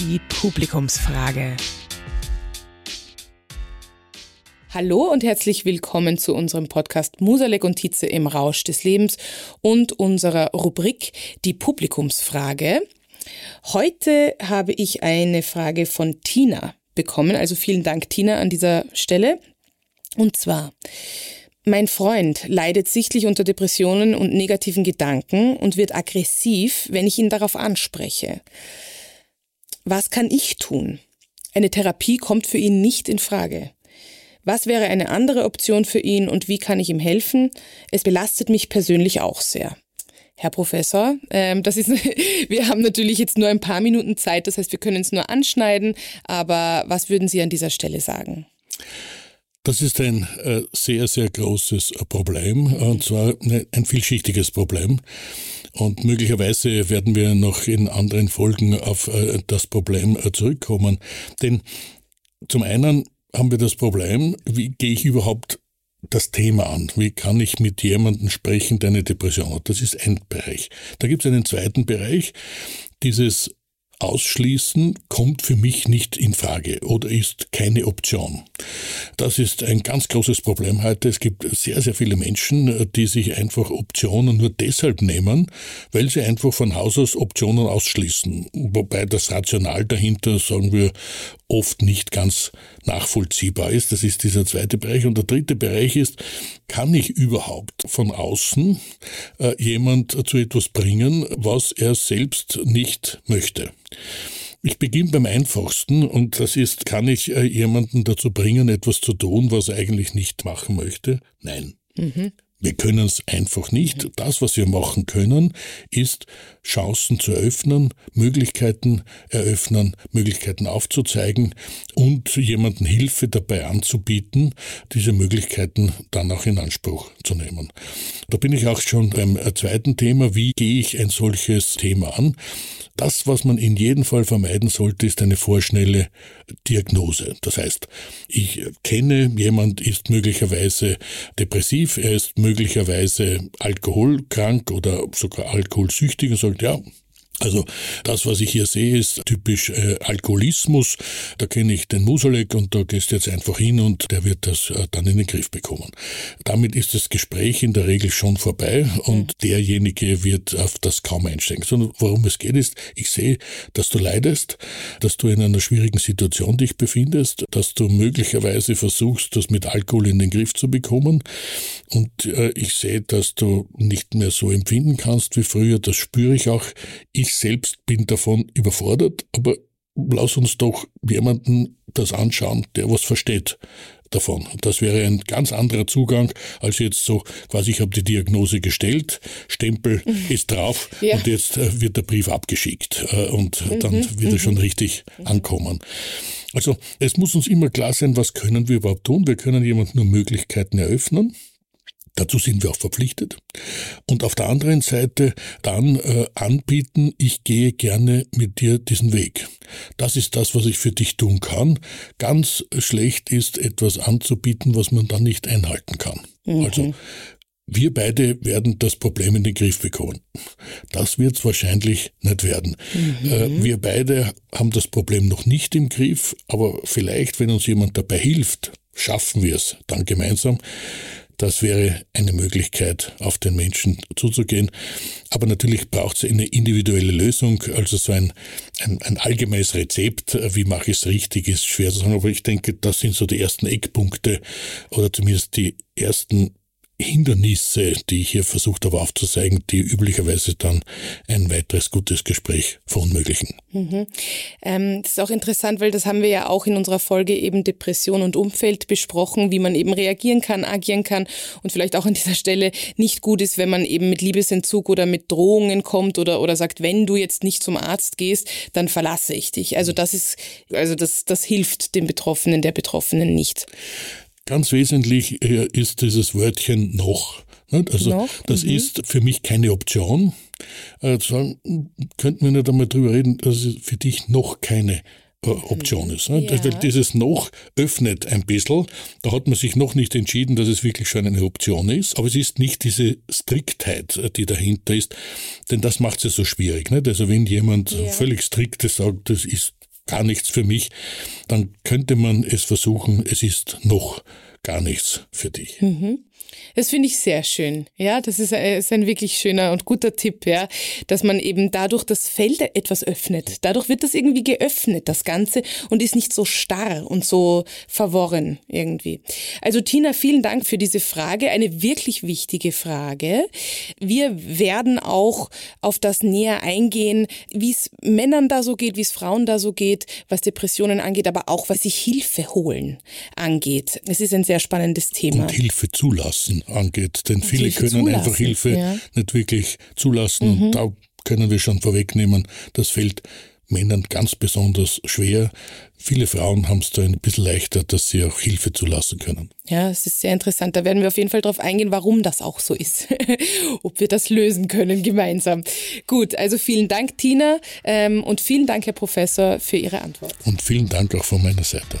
die Publikumsfrage. Hallo und herzlich willkommen zu unserem Podcast Musalek und Tietze im Rausch des Lebens und unserer Rubrik Die Publikumsfrage. Heute habe ich eine Frage von Tina bekommen, also vielen Dank Tina an dieser Stelle. Und zwar, mein Freund leidet sichtlich unter Depressionen und negativen Gedanken und wird aggressiv, wenn ich ihn darauf anspreche. Was kann ich tun? Eine Therapie kommt für ihn nicht in Frage. Was wäre eine andere Option für ihn und wie kann ich ihm helfen? Es belastet mich persönlich auch sehr. Herr Professor, ähm, das ist, wir haben natürlich jetzt nur ein paar Minuten Zeit, das heißt, wir können es nur anschneiden, aber was würden Sie an dieser Stelle sagen? Das ist ein äh, sehr, sehr großes Problem, und zwar ein vielschichtiges Problem. Und möglicherweise werden wir noch in anderen Folgen auf äh, das Problem äh, zurückkommen. Denn zum einen haben wir das Problem, wie gehe ich überhaupt das Thema an. Wie kann ich mit jemandem sprechen, der eine Depression hat? Das ist ein Bereich. Da gibt es einen zweiten Bereich, dieses Ausschließen kommt für mich nicht in Frage oder ist keine Option. Das ist ein ganz großes Problem heute. Es gibt sehr, sehr viele Menschen, die sich einfach Optionen nur deshalb nehmen, weil sie einfach von Haus aus Optionen ausschließen. Wobei das Rational dahinter, sagen wir, oft nicht ganz nachvollziehbar ist. Das ist dieser zweite Bereich. Und der dritte Bereich ist, kann ich überhaupt von außen äh, jemand zu etwas bringen, was er selbst nicht möchte? Ich beginne beim einfachsten und das ist, kann ich äh, jemanden dazu bringen, etwas zu tun, was er eigentlich nicht machen möchte? Nein. Mhm. Wir können es einfach nicht. Das, was wir machen können, ist Chancen zu öffnen, Möglichkeiten eröffnen, Möglichkeiten aufzuzeigen und jemanden Hilfe dabei anzubieten, diese Möglichkeiten dann auch in Anspruch zu nehmen. Da bin ich auch schon beim zweiten Thema. Wie gehe ich ein solches Thema an? Das, was man in jedem Fall vermeiden sollte, ist eine vorschnelle Diagnose. Das heißt, ich kenne, jemand ist möglicherweise depressiv, er ist möglicherweise alkoholkrank oder sogar alkoholsüchtig und sagt, ja, also das, was ich hier sehe, ist typisch äh, Alkoholismus. Da kenne ich den Musalek und da gehst du jetzt einfach hin und der wird das äh, dann in den Griff bekommen. Damit ist das Gespräch in der Regel schon vorbei und mhm. derjenige wird auf das kaum einsteigen. Sondern worum es geht ist, ich sehe, dass du leidest, dass du in einer schwierigen Situation dich befindest, dass du möglicherweise versuchst, das mit Alkohol in den Griff zu bekommen und äh, ich sehe, dass du nicht mehr so empfinden kannst wie früher. Das spüre ich auch. Ich ich selbst bin davon überfordert, aber lass uns doch jemanden das anschauen, der was versteht davon. Das wäre ein ganz anderer Zugang als jetzt so, quasi ich habe die Diagnose gestellt, Stempel mhm. ist drauf ja. und jetzt äh, wird der Brief abgeschickt äh, und mhm. dann wird er mhm. schon richtig mhm. ankommen. Also es muss uns immer klar sein, was können wir überhaupt tun. Wir können jemand nur Möglichkeiten eröffnen. Dazu sind wir auch verpflichtet. Und auf der anderen Seite dann äh, anbieten, ich gehe gerne mit dir diesen Weg. Das ist das, was ich für dich tun kann. Ganz schlecht ist, etwas anzubieten, was man dann nicht einhalten kann. Mhm. Also wir beide werden das Problem in den Griff bekommen. Das wird es wahrscheinlich nicht werden. Mhm. Äh, wir beide haben das Problem noch nicht im Griff, aber vielleicht, wenn uns jemand dabei hilft, schaffen wir es dann gemeinsam. Das wäre eine Möglichkeit, auf den Menschen zuzugehen. Aber natürlich braucht es eine individuelle Lösung, also so ein, ein, ein allgemeines Rezept, wie mache ich es richtig, ist schwer zu sagen. Aber ich denke, das sind so die ersten Eckpunkte oder zumindest die ersten Hindernisse, die ich hier versucht habe aufzuzeigen, die üblicherweise dann ein weiteres gutes Gespräch verunmöglichen. Mhm. Ähm, das ist auch interessant, weil das haben wir ja auch in unserer Folge eben Depression und Umfeld besprochen, wie man eben reagieren kann, agieren kann und vielleicht auch an dieser Stelle nicht gut ist, wenn man eben mit Liebesentzug oder mit Drohungen kommt oder, oder sagt, wenn du jetzt nicht zum Arzt gehst, dann verlasse ich dich. Also das ist, also das, das hilft dem Betroffenen, der Betroffenen nicht. Ganz wesentlich äh, ist dieses Wörtchen noch. Also noch? das mhm. ist für mich keine Option. Äh, sagen, könnten wir nicht einmal drüber reden, dass es für dich noch keine äh, Option ist. Ne? Ja. Weil dieses noch öffnet ein bisschen. Da hat man sich noch nicht entschieden, dass es wirklich schon eine Option ist. Aber es ist nicht diese Striktheit, die dahinter ist. Denn das macht es ja so schwierig. Nicht? Also wenn jemand ja. völlig striktes sagt, das ist gar nichts für mich, dann könnte man es versuchen, es ist noch gar nichts für dich. Mhm. Das finde ich sehr schön. Ja, das ist ein, äh, ist ein, wirklich schöner und guter Tipp, ja, dass man eben dadurch das Feld etwas öffnet. Dadurch wird das irgendwie geöffnet, das Ganze, und ist nicht so starr und so verworren irgendwie. Also Tina, vielen Dank für diese Frage, eine wirklich wichtige Frage. Wir werden auch auf das näher eingehen, wie es Männern da so geht, wie es Frauen da so geht, was Depressionen angeht, aber auch was sich Hilfe holen angeht. Es ist ein sehr spannendes Thema. Und Hilfe zulassen angeht. Denn viele können zulassen. einfach Hilfe ja. nicht wirklich zulassen. Mhm. Und da können wir schon vorwegnehmen, das fällt Männern ganz besonders schwer. Viele Frauen haben es da ein bisschen leichter, dass sie auch Hilfe zulassen können. Ja, es ist sehr interessant. Da werden wir auf jeden Fall darauf eingehen, warum das auch so ist. Ob wir das lösen können gemeinsam. Gut, also vielen Dank, Tina. Ähm, und vielen Dank, Herr Professor, für Ihre Antwort. Und vielen Dank auch von meiner Seite.